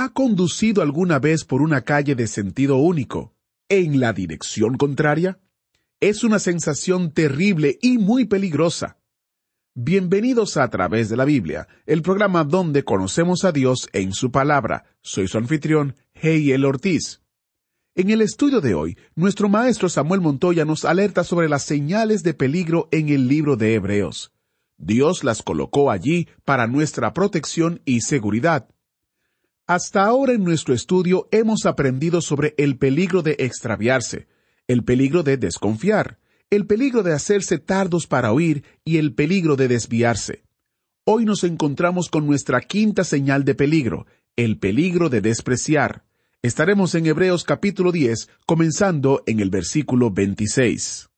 ¿Ha conducido alguna vez por una calle de sentido único, en la dirección contraria? Es una sensación terrible y muy peligrosa. Bienvenidos a, a través de la Biblia, el programa donde conocemos a Dios en su palabra. Soy su anfitrión, Heiel Ortiz. En el estudio de hoy, nuestro maestro Samuel Montoya nos alerta sobre las señales de peligro en el libro de Hebreos. Dios las colocó allí para nuestra protección y seguridad. Hasta ahora en nuestro estudio hemos aprendido sobre el peligro de extraviarse, el peligro de desconfiar, el peligro de hacerse tardos para oír y el peligro de desviarse. Hoy nos encontramos con nuestra quinta señal de peligro, el peligro de despreciar. Estaremos en Hebreos capítulo 10, comenzando en el versículo 26.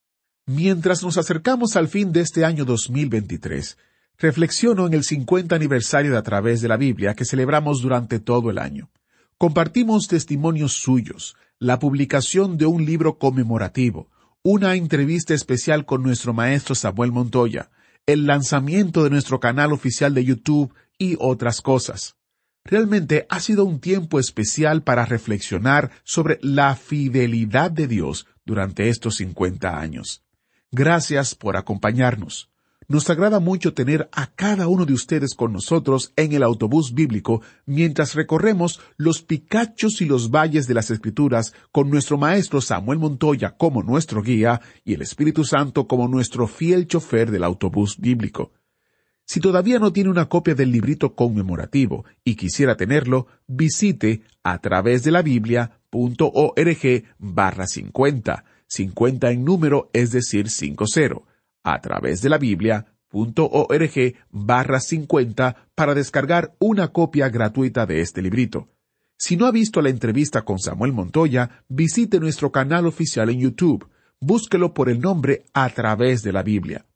Mientras nos acercamos al fin de este año 2023, reflexiono en el 50 aniversario de A través de la Biblia que celebramos durante todo el año. Compartimos testimonios suyos, la publicación de un libro conmemorativo, una entrevista especial con nuestro maestro Samuel Montoya, el lanzamiento de nuestro canal oficial de YouTube y otras cosas. Realmente ha sido un tiempo especial para reflexionar sobre la fidelidad de Dios durante estos 50 años. Gracias por acompañarnos. Nos agrada mucho tener a cada uno de ustedes con nosotros en el autobús bíblico mientras recorremos los picachos y los valles de las Escrituras con nuestro maestro Samuel Montoya como nuestro guía y el Espíritu Santo como nuestro fiel chofer del autobús bíblico. Si todavía no tiene una copia del librito conmemorativo y quisiera tenerlo, visite a través de la biblia.org barra 50. 50 en número es decir 50. A través de la biblia.org barra 50 para descargar una copia gratuita de este librito. Si no ha visto la entrevista con Samuel Montoya, visite nuestro canal oficial en YouTube. Búsquelo por el nombre A través de la Biblia.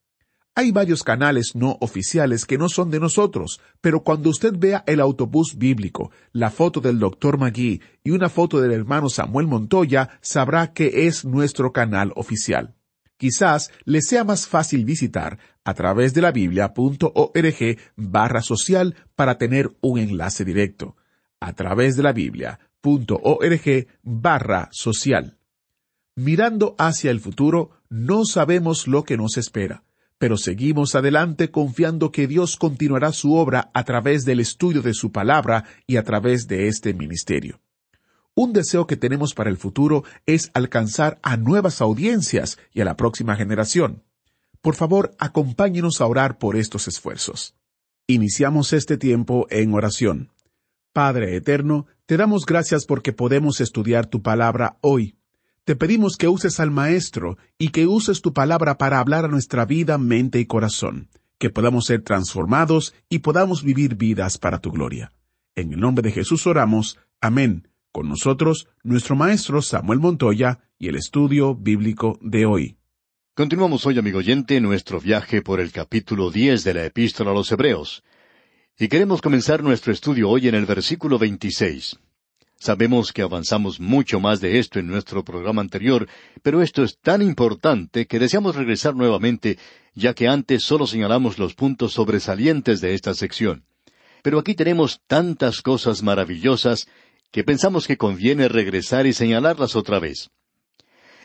Hay varios canales no oficiales que no son de nosotros, pero cuando usted vea el autobús bíblico, la foto del Dr. Magui y una foto del hermano Samuel Montoya, sabrá que es nuestro canal oficial. Quizás le sea más fácil visitar a través de la biblia.org barra social para tener un enlace directo. A través de la biblia.org barra social. Mirando hacia el futuro, no sabemos lo que nos espera pero seguimos adelante confiando que Dios continuará su obra a través del estudio de su palabra y a través de este ministerio. Un deseo que tenemos para el futuro es alcanzar a nuevas audiencias y a la próxima generación. Por favor, acompáñenos a orar por estos esfuerzos. Iniciamos este tiempo en oración. Padre Eterno, te damos gracias porque podemos estudiar tu palabra hoy. Te pedimos que uses al Maestro y que uses tu palabra para hablar a nuestra vida, mente y corazón, que podamos ser transformados y podamos vivir vidas para tu gloria. En el nombre de Jesús oramos. Amén. Con nosotros, nuestro Maestro Samuel Montoya y el estudio bíblico de hoy. Continuamos hoy, amigo oyente, nuestro viaje por el capítulo diez de la Epístola a los Hebreos. Y queremos comenzar nuestro estudio hoy en el versículo veintiséis. Sabemos que avanzamos mucho más de esto en nuestro programa anterior, pero esto es tan importante que deseamos regresar nuevamente, ya que antes solo señalamos los puntos sobresalientes de esta sección. Pero aquí tenemos tantas cosas maravillosas que pensamos que conviene regresar y señalarlas otra vez.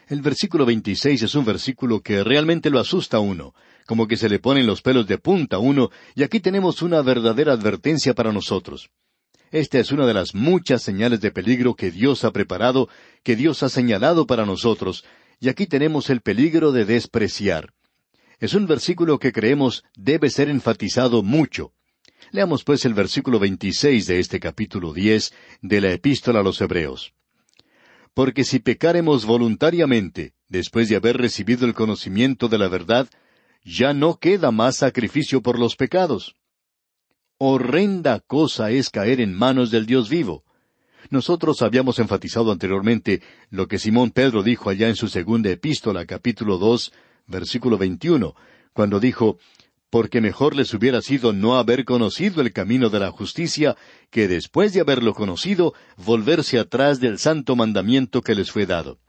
El versículo 26 es un versículo que realmente lo asusta a uno, como que se le ponen los pelos de punta a uno, y aquí tenemos una verdadera advertencia para nosotros. Esta es una de las muchas señales de peligro que Dios ha preparado, que Dios ha señalado para nosotros, y aquí tenemos el peligro de despreciar. Es un versículo que creemos debe ser enfatizado mucho. Leamos pues el versículo 26 de este capítulo 10 de la Epístola a los Hebreos. Porque si pecaremos voluntariamente, después de haber recibido el conocimiento de la verdad, ya no queda más sacrificio por los pecados Horrenda cosa es caer en manos del Dios vivo. Nosotros habíamos enfatizado anteriormente lo que Simón Pedro dijo allá en su segunda epístola, capítulo dos, versículo veintiuno, cuando dijo, porque mejor les hubiera sido no haber conocido el camino de la justicia, que después de haberlo conocido, volverse atrás del santo mandamiento que les fue dado.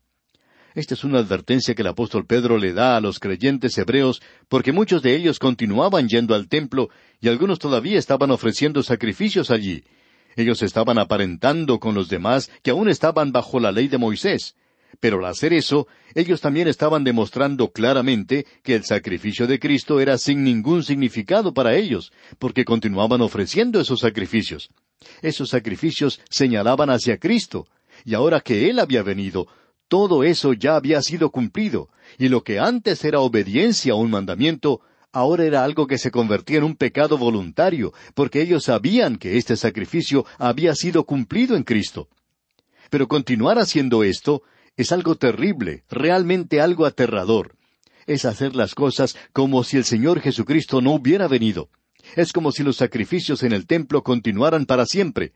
Esta es una advertencia que el apóstol Pedro le da a los creyentes hebreos, porque muchos de ellos continuaban yendo al templo y algunos todavía estaban ofreciendo sacrificios allí. Ellos estaban aparentando con los demás que aún estaban bajo la ley de Moisés. Pero al hacer eso, ellos también estaban demostrando claramente que el sacrificio de Cristo era sin ningún significado para ellos, porque continuaban ofreciendo esos sacrificios. Esos sacrificios señalaban hacia Cristo, y ahora que Él había venido, todo eso ya había sido cumplido, y lo que antes era obediencia a un mandamiento, ahora era algo que se convertía en un pecado voluntario, porque ellos sabían que este sacrificio había sido cumplido en Cristo. Pero continuar haciendo esto es algo terrible, realmente algo aterrador. Es hacer las cosas como si el Señor Jesucristo no hubiera venido. Es como si los sacrificios en el templo continuaran para siempre.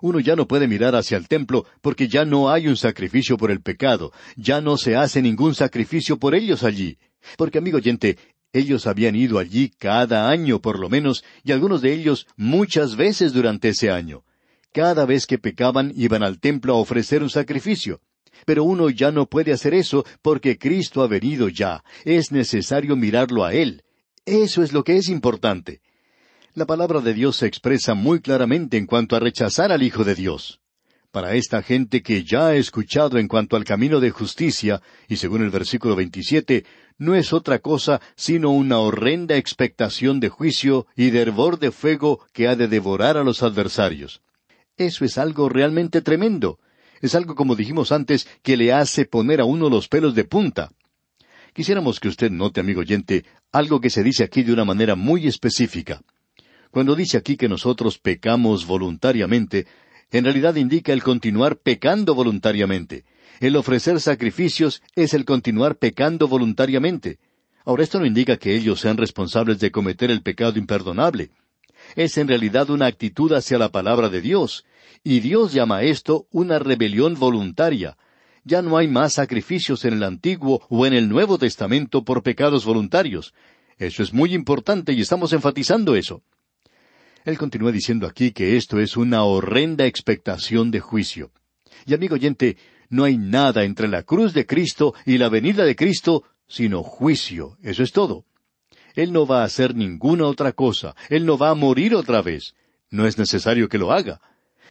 Uno ya no puede mirar hacia el templo porque ya no hay un sacrificio por el pecado, ya no se hace ningún sacrificio por ellos allí. Porque, amigo oyente, ellos habían ido allí cada año por lo menos, y algunos de ellos muchas veces durante ese año. Cada vez que pecaban iban al templo a ofrecer un sacrificio. Pero uno ya no puede hacer eso porque Cristo ha venido ya. Es necesario mirarlo a Él. Eso es lo que es importante. La palabra de Dios se expresa muy claramente en cuanto a rechazar al Hijo de Dios. Para esta gente que ya ha escuchado en cuanto al camino de justicia, y según el versículo 27, no es otra cosa sino una horrenda expectación de juicio y de hervor de fuego que ha de devorar a los adversarios. Eso es algo realmente tremendo. Es algo, como dijimos antes, que le hace poner a uno los pelos de punta. Quisiéramos que usted note, amigo oyente, algo que se dice aquí de una manera muy específica. Cuando dice aquí que nosotros pecamos voluntariamente, en realidad indica el continuar pecando voluntariamente. El ofrecer sacrificios es el continuar pecando voluntariamente. Ahora esto no indica que ellos sean responsables de cometer el pecado imperdonable. Es en realidad una actitud hacia la palabra de Dios, y Dios llama esto una rebelión voluntaria. Ya no hay más sacrificios en el Antiguo o en el Nuevo Testamento por pecados voluntarios. Eso es muy importante y estamos enfatizando eso. Él continúa diciendo aquí que esto es una horrenda expectación de juicio. Y amigo oyente, no hay nada entre la cruz de Cristo y la venida de Cristo sino juicio. Eso es todo. Él no va a hacer ninguna otra cosa. Él no va a morir otra vez. No es necesario que lo haga.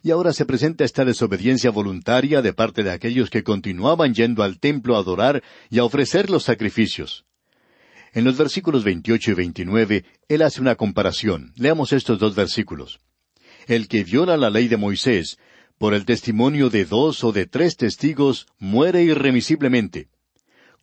Y ahora se presenta esta desobediencia voluntaria de parte de aquellos que continuaban yendo al templo a adorar y a ofrecer los sacrificios. En los versículos 28 y 29, él hace una comparación. Leamos estos dos versículos. El que viola la ley de Moisés, por el testimonio de dos o de tres testigos, muere irremisiblemente.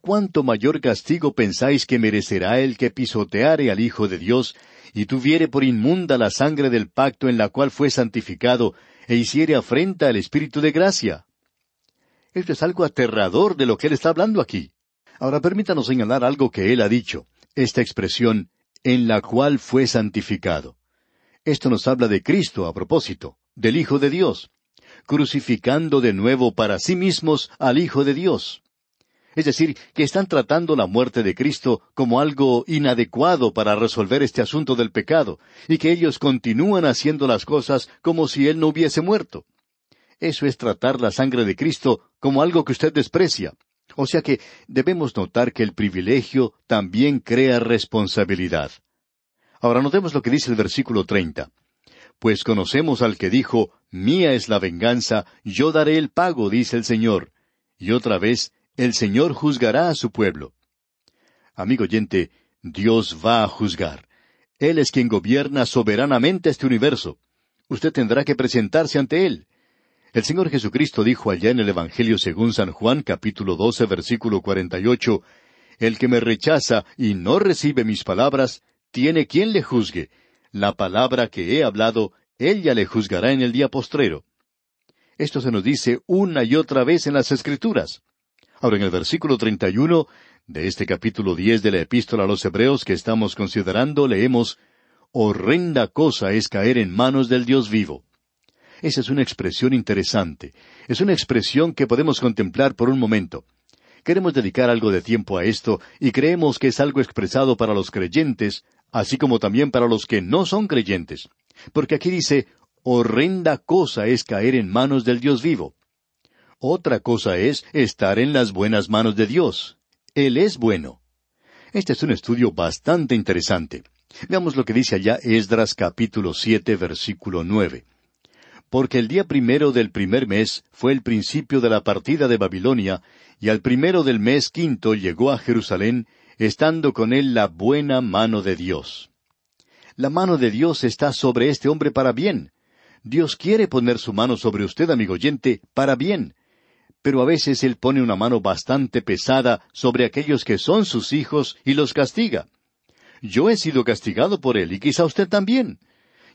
¿Cuánto mayor castigo pensáis que merecerá el que pisoteare al Hijo de Dios y tuviere por inmunda la sangre del pacto en la cual fue santificado e hiciere afrenta al Espíritu de gracia? Esto es algo aterrador de lo que él está hablando aquí. Ahora permítanos señalar algo que él ha dicho, esta expresión, en la cual fue santificado. Esto nos habla de Cristo a propósito, del Hijo de Dios, crucificando de nuevo para sí mismos al Hijo de Dios. Es decir, que están tratando la muerte de Cristo como algo inadecuado para resolver este asunto del pecado, y que ellos continúan haciendo las cosas como si Él no hubiese muerto. Eso es tratar la sangre de Cristo como algo que usted desprecia. O sea que debemos notar que el privilegio también crea responsabilidad. Ahora notemos lo que dice el versículo treinta. Pues conocemos al que dijo, Mía es la venganza, yo daré el pago, dice el Señor. Y otra vez, el Señor juzgará a su pueblo. Amigo oyente, Dios va a juzgar. Él es quien gobierna soberanamente este universo. Usted tendrá que presentarse ante Él. El Señor Jesucristo dijo allá en el Evangelio según San Juan capítulo 12 versículo 48, El que me rechaza y no recibe mis palabras, tiene quien le juzgue. La palabra que he hablado, ella le juzgará en el día postrero. Esto se nos dice una y otra vez en las Escrituras. Ahora en el versículo 31 de este capítulo 10 de la epístola a los Hebreos que estamos considerando leemos, horrenda cosa es caer en manos del Dios vivo. Esa es una expresión interesante. Es una expresión que podemos contemplar por un momento. Queremos dedicar algo de tiempo a esto y creemos que es algo expresado para los creyentes, así como también para los que no son creyentes. Porque aquí dice, horrenda cosa es caer en manos del Dios vivo. Otra cosa es estar en las buenas manos de Dios. Él es bueno. Este es un estudio bastante interesante. Veamos lo que dice allá Esdras capítulo siete versículo nueve. Porque el día primero del primer mes fue el principio de la partida de Babilonia, y al primero del mes quinto llegó a Jerusalén, estando con él la buena mano de Dios. La mano de Dios está sobre este hombre para bien. Dios quiere poner su mano sobre usted, amigo oyente, para bien pero a veces Él pone una mano bastante pesada sobre aquellos que son sus hijos y los castiga. Yo he sido castigado por Él y quizá usted también.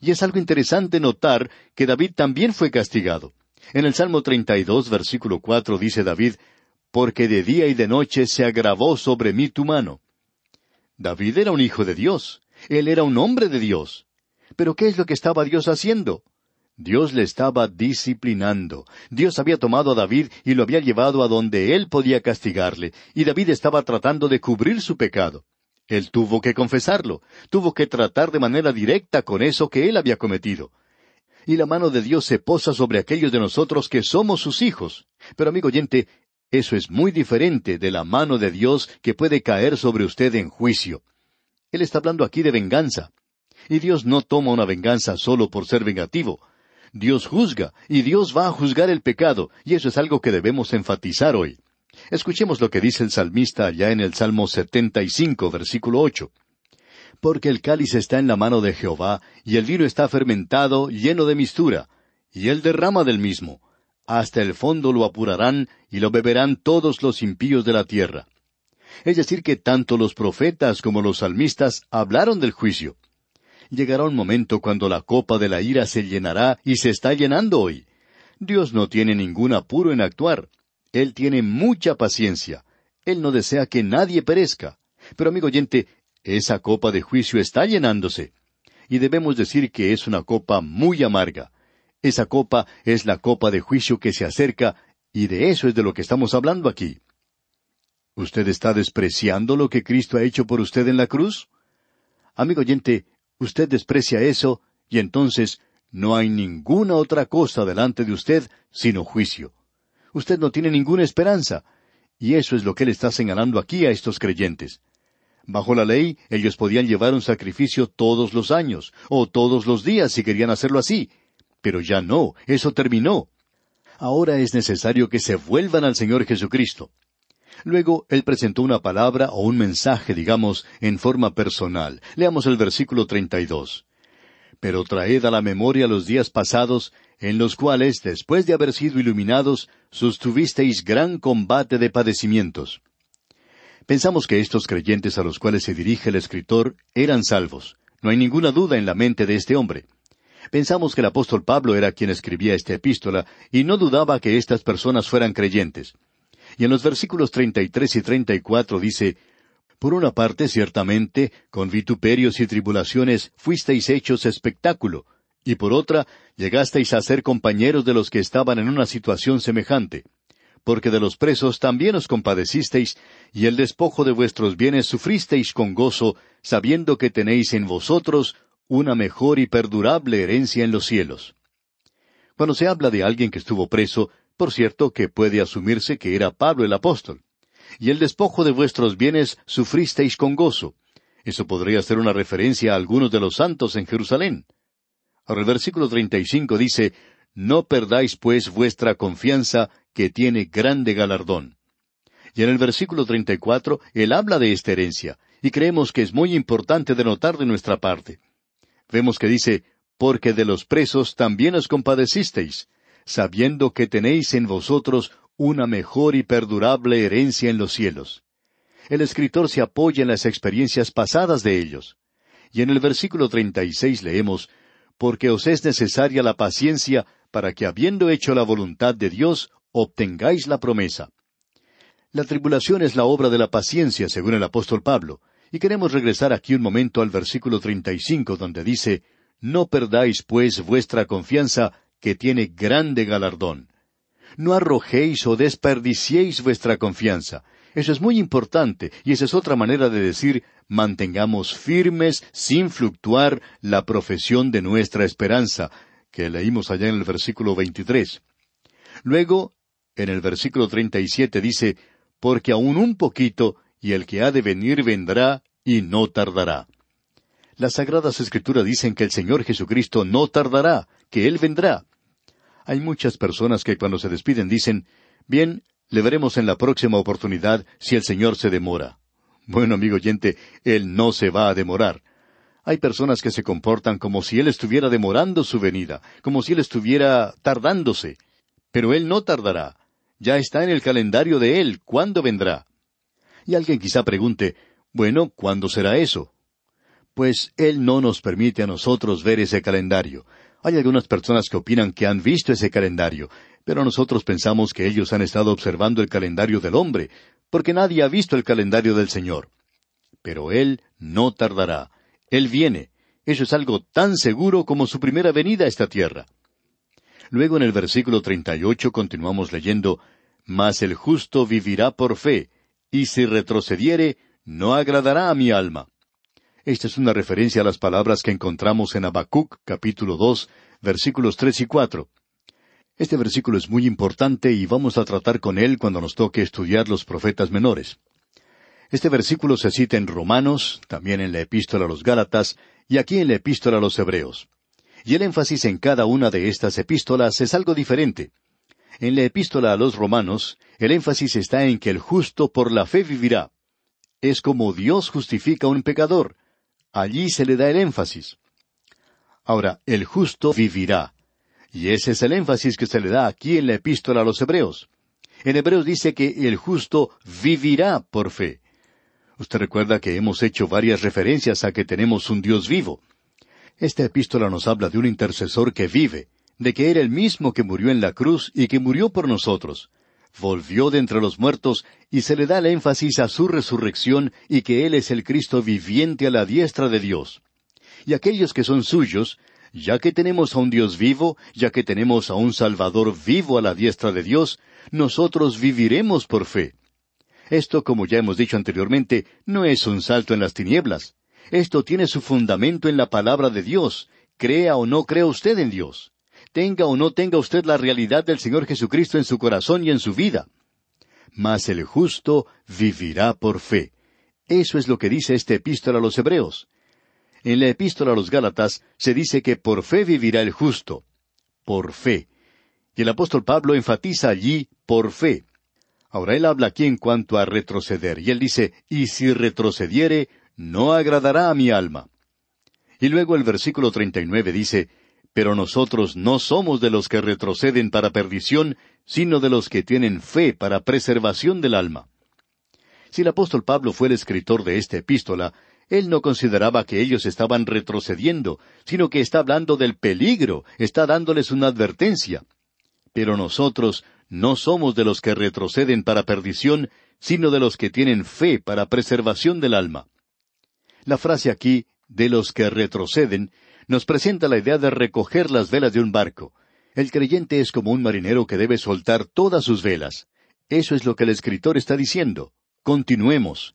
Y es algo interesante notar que David también fue castigado. En el Salmo 32, versículo 4 dice David, Porque de día y de noche se agravó sobre mí tu mano. David era un hijo de Dios. Él era un hombre de Dios. Pero ¿qué es lo que estaba Dios haciendo? Dios le estaba disciplinando. Dios había tomado a David y lo había llevado a donde él podía castigarle, y David estaba tratando de cubrir su pecado. Él tuvo que confesarlo, tuvo que tratar de manera directa con eso que él había cometido. Y la mano de Dios se posa sobre aquellos de nosotros que somos sus hijos. Pero amigo oyente, eso es muy diferente de la mano de Dios que puede caer sobre usted en juicio. Él está hablando aquí de venganza. Y Dios no toma una venganza solo por ser vengativo. Dios juzga, y Dios va a juzgar el pecado, y eso es algo que debemos enfatizar hoy. Escuchemos lo que dice el salmista allá en el Salmo 75, versículo ocho. Porque el cáliz está en la mano de Jehová, y el vino está fermentado, lleno de mistura, y él derrama del mismo. Hasta el fondo lo apurarán, y lo beberán todos los impíos de la tierra. Es decir, que tanto los profetas como los salmistas hablaron del juicio llegará un momento cuando la copa de la ira se llenará y se está llenando hoy. Dios no tiene ningún apuro en actuar. Él tiene mucha paciencia. Él no desea que nadie perezca. Pero amigo oyente, esa copa de juicio está llenándose. Y debemos decir que es una copa muy amarga. Esa copa es la copa de juicio que se acerca, y de eso es de lo que estamos hablando aquí. ¿Usted está despreciando lo que Cristo ha hecho por usted en la cruz? Amigo oyente, usted desprecia eso, y entonces no hay ninguna otra cosa delante de usted sino juicio. Usted no tiene ninguna esperanza, y eso es lo que él está señalando aquí a estos creyentes. Bajo la ley, ellos podían llevar un sacrificio todos los años, o todos los días si querían hacerlo así. Pero ya no, eso terminó. Ahora es necesario que se vuelvan al Señor Jesucristo. Luego él presentó una palabra o un mensaje, digamos, en forma personal. Leamos el versículo treinta y dos. Pero traed a la memoria los días pasados, en los cuales, después de haber sido iluminados, sostuvisteis gran combate de padecimientos. Pensamos que estos creyentes a los cuales se dirige el escritor eran salvos. No hay ninguna duda en la mente de este hombre. Pensamos que el apóstol Pablo era quien escribía esta epístola y no dudaba que estas personas fueran creyentes. Y en los versículos treinta y tres y treinta y cuatro dice Por una parte, ciertamente, con vituperios y tribulaciones fuisteis hechos espectáculo, y por otra, llegasteis a ser compañeros de los que estaban en una situación semejante. Porque de los presos también os compadecisteis, y el despojo de vuestros bienes sufristeis con gozo, sabiendo que tenéis en vosotros una mejor y perdurable herencia en los cielos. Cuando se habla de alguien que estuvo preso, por cierto que puede asumirse que era Pablo el apóstol. Y el despojo de vuestros bienes sufristeis con gozo. Eso podría ser una referencia a algunos de los santos en Jerusalén. Ahora el versículo 35 dice, No perdáis pues vuestra confianza, que tiene grande galardón. Y en el versículo 34 él habla de esta herencia, y creemos que es muy importante de notar de nuestra parte. Vemos que dice, Porque de los presos también os compadecisteis, sabiendo que tenéis en vosotros una mejor y perdurable herencia en los cielos. El escritor se apoya en las experiencias pasadas de ellos. Y en el versículo treinta y seis leemos, Porque os es necesaria la paciencia para que habiendo hecho la voluntad de Dios, obtengáis la promesa. La tribulación es la obra de la paciencia, según el apóstol Pablo, Y queremos regresar aquí un momento al versículo 35, donde dice, No perdáis, pues, vuestra confianza, que tiene grande galardón. No arrojéis o desperdiciéis vuestra confianza. Eso es muy importante, y esa es otra manera de decir, mantengamos firmes, sin fluctuar, la profesión de nuestra esperanza, que leímos allá en el versículo 23. Luego, en el versículo 37 dice, Porque aún un poquito, y el que ha de venir vendrá, y no tardará. Las Sagradas Escrituras dicen que el Señor Jesucristo no tardará, que Él vendrá. Hay muchas personas que cuando se despiden dicen, Bien, le veremos en la próxima oportunidad si el Señor se demora. Bueno, amigo oyente, Él no se va a demorar. Hay personas que se comportan como si Él estuviera demorando su venida, como si Él estuviera tardándose. Pero Él no tardará. Ya está en el calendario de Él cuándo vendrá. Y alguien quizá pregunte, bueno, ¿cuándo será eso? Pues Él no nos permite a nosotros ver ese calendario. Hay algunas personas que opinan que han visto ese calendario, pero nosotros pensamos que ellos han estado observando el calendario del hombre, porque nadie ha visto el calendario del Señor. Pero Él no tardará. Él viene. Eso es algo tan seguro como su primera venida a esta tierra. Luego en el versículo 38 continuamos leyendo, Mas el justo vivirá por fe, y si retrocediere, no agradará a mi alma. Esta es una referencia a las palabras que encontramos en Habacuc capítulo dos, versículos tres y cuatro. Este versículo es muy importante y vamos a tratar con él cuando nos toque estudiar los profetas menores. Este versículo se cita en Romanos, también en la epístola a los Gálatas y aquí en la epístola a los Hebreos. Y el énfasis en cada una de estas epístolas es algo diferente. En la epístola a los romanos, el énfasis está en que el justo por la fe vivirá. Es como Dios justifica a un pecador. Allí se le da el énfasis. Ahora, el justo vivirá. Y ese es el énfasis que se le da aquí en la epístola a los Hebreos. En Hebreos dice que el justo vivirá por fe. Usted recuerda que hemos hecho varias referencias a que tenemos un Dios vivo. Esta epístola nos habla de un intercesor que vive, de que era el mismo que murió en la cruz y que murió por nosotros. Volvió de entre los muertos y se le da el énfasis a su resurrección y que Él es el Cristo viviente a la diestra de Dios. Y aquellos que son suyos, ya que tenemos a un Dios vivo, ya que tenemos a un Salvador vivo a la diestra de Dios, nosotros viviremos por fe. Esto, como ya hemos dicho anteriormente, no es un salto en las tinieblas. Esto tiene su fundamento en la palabra de Dios, crea o no crea usted en Dios. Tenga o no tenga usted la realidad del Señor Jesucristo en su corazón y en su vida. Mas el justo vivirá por fe. Eso es lo que dice esta epístola a los Hebreos. En la epístola a los Gálatas se dice que por fe vivirá el justo. Por fe. Y el apóstol Pablo enfatiza allí por fe. Ahora él habla aquí en cuanto a retroceder, y él dice, y si retrocediere, no agradará a mi alma. Y luego el versículo 39 dice, Pero nosotros no somos de los que retroceden para perdición, sino de los que tienen fe para preservación del alma. Si el apóstol Pablo fue el escritor de esta epístola, él no consideraba que ellos estaban retrocediendo, sino que está hablando del peligro, está dándoles una advertencia. Pero nosotros no somos de los que retroceden para perdición, sino de los que tienen fe para preservación del alma. La frase aquí, de los que retroceden, nos presenta la idea de recoger las velas de un barco. El creyente es como un marinero que debe soltar todas sus velas. Eso es lo que el escritor está diciendo. Continuemos.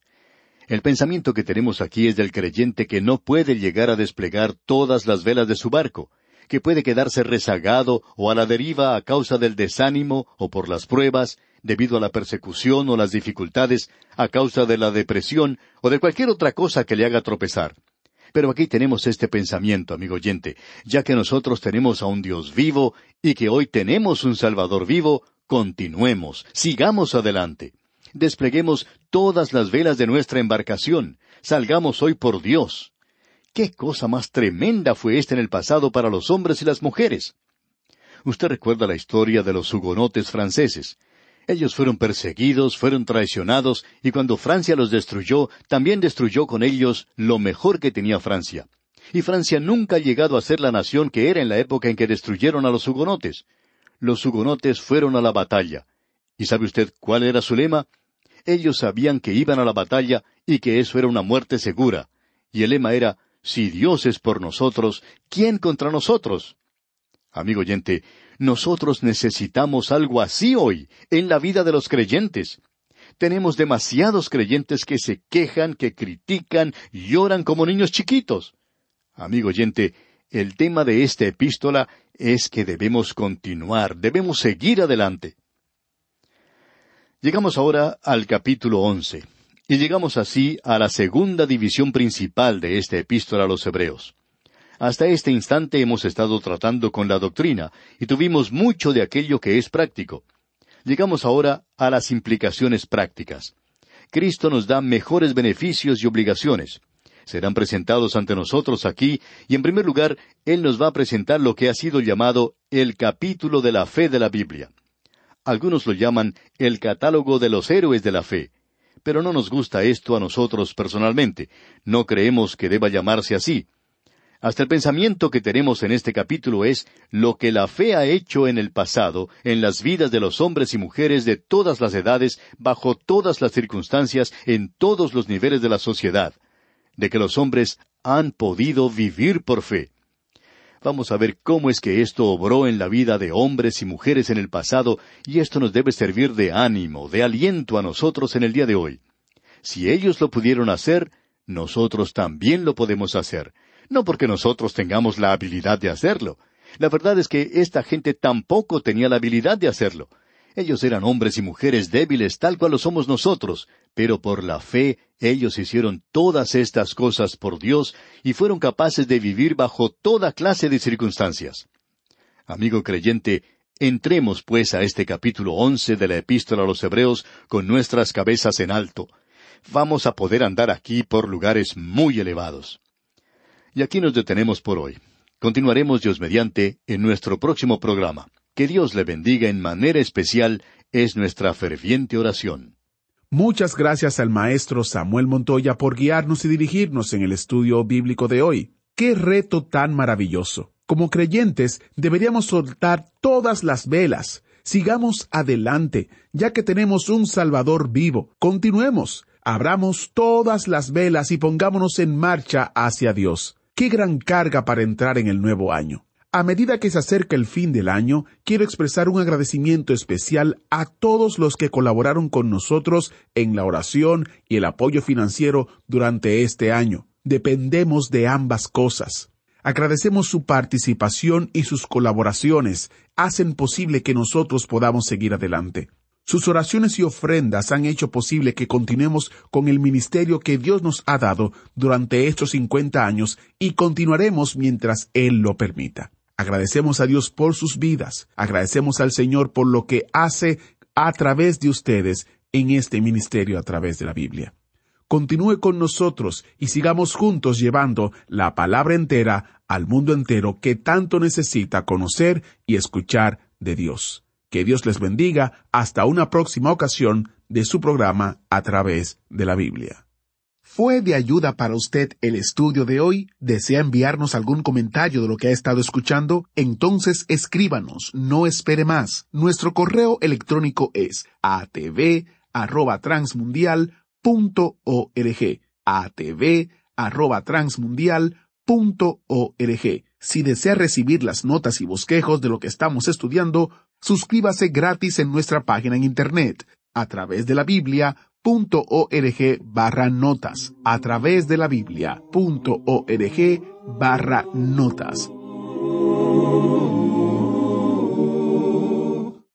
El pensamiento que tenemos aquí es del creyente que no puede llegar a desplegar todas las velas de su barco, que puede quedarse rezagado o a la deriva a causa del desánimo o por las pruebas, debido a la persecución o las dificultades, a causa de la depresión o de cualquier otra cosa que le haga tropezar. Pero aquí tenemos este pensamiento, amigo oyente, ya que nosotros tenemos a un Dios vivo y que hoy tenemos un Salvador vivo, continuemos, sigamos adelante. Despleguemos todas las velas de nuestra embarcación, salgamos hoy por Dios. ¿Qué cosa más tremenda fue esta en el pasado para los hombres y las mujeres? Usted recuerda la historia de los hugonotes franceses. Ellos fueron perseguidos, fueron traicionados, y cuando Francia los destruyó, también destruyó con ellos lo mejor que tenía Francia. Y Francia nunca ha llegado a ser la nación que era en la época en que destruyeron a los hugonotes. Los hugonotes fueron a la batalla. ¿Y sabe usted cuál era su lema? Ellos sabían que iban a la batalla y que eso era una muerte segura. Y el lema era, si Dios es por nosotros, ¿quién contra nosotros? Amigo oyente, nosotros necesitamos algo así hoy, en la vida de los creyentes. Tenemos demasiados creyentes que se quejan, que critican, lloran como niños chiquitos. Amigo oyente, el tema de esta epístola es que debemos continuar, debemos seguir adelante. Llegamos ahora al capítulo once, y llegamos así a la segunda división principal de esta epístola a los Hebreos. Hasta este instante hemos estado tratando con la doctrina, y tuvimos mucho de aquello que es práctico. Llegamos ahora a las implicaciones prácticas. Cristo nos da mejores beneficios y obligaciones serán presentados ante nosotros aquí, y en primer lugar, Él nos va a presentar lo que ha sido llamado el capítulo de la fe de la Biblia. Algunos lo llaman el catálogo de los héroes de la fe. Pero no nos gusta esto a nosotros personalmente. No creemos que deba llamarse así. Hasta el pensamiento que tenemos en este capítulo es lo que la fe ha hecho en el pasado, en las vidas de los hombres y mujeres de todas las edades, bajo todas las circunstancias, en todos los niveles de la sociedad de que los hombres han podido vivir por fe. Vamos a ver cómo es que esto obró en la vida de hombres y mujeres en el pasado, y esto nos debe servir de ánimo, de aliento a nosotros en el día de hoy. Si ellos lo pudieron hacer, nosotros también lo podemos hacer. No porque nosotros tengamos la habilidad de hacerlo. La verdad es que esta gente tampoco tenía la habilidad de hacerlo. Ellos eran hombres y mujeres débiles tal cual lo somos nosotros, pero por la fe ellos hicieron todas estas cosas por Dios y fueron capaces de vivir bajo toda clase de circunstancias. Amigo creyente, entremos pues a este capítulo once de la epístola a los Hebreos con nuestras cabezas en alto. Vamos a poder andar aquí por lugares muy elevados. Y aquí nos detenemos por hoy. Continuaremos Dios mediante en nuestro próximo programa. Que Dios le bendiga en manera especial es nuestra ferviente oración. Muchas gracias al maestro Samuel Montoya por guiarnos y dirigirnos en el estudio bíblico de hoy. ¡Qué reto tan maravilloso! Como creyentes deberíamos soltar todas las velas. Sigamos adelante, ya que tenemos un Salvador vivo. Continuemos. Abramos todas las velas y pongámonos en marcha hacia Dios. ¡Qué gran carga para entrar en el nuevo año! A medida que se acerca el fin del año, quiero expresar un agradecimiento especial a todos los que colaboraron con nosotros en la oración y el apoyo financiero durante este año. Dependemos de ambas cosas. Agradecemos su participación y sus colaboraciones hacen posible que nosotros podamos seguir adelante. Sus oraciones y ofrendas han hecho posible que continuemos con el ministerio que Dios nos ha dado durante estos 50 años y continuaremos mientras Él lo permita. Agradecemos a Dios por sus vidas. Agradecemos al Señor por lo que hace a través de ustedes en este ministerio a través de la Biblia. Continúe con nosotros y sigamos juntos llevando la palabra entera al mundo entero que tanto necesita conocer y escuchar de Dios. Que Dios les bendiga hasta una próxima ocasión de su programa a través de la Biblia. ¿Fue de ayuda para usted el estudio de hoy? ¿Desea enviarnos algún comentario de lo que ha estado escuchando? Entonces escríbanos, no espere más. Nuestro correo electrónico es atv@transmundial.org. atv@transmundial.org. Si desea recibir las notas y bosquejos de lo que estamos estudiando, suscríbase gratis en nuestra página en internet a través de la Biblia .org barra notas a través de la Biblia.org barra notas.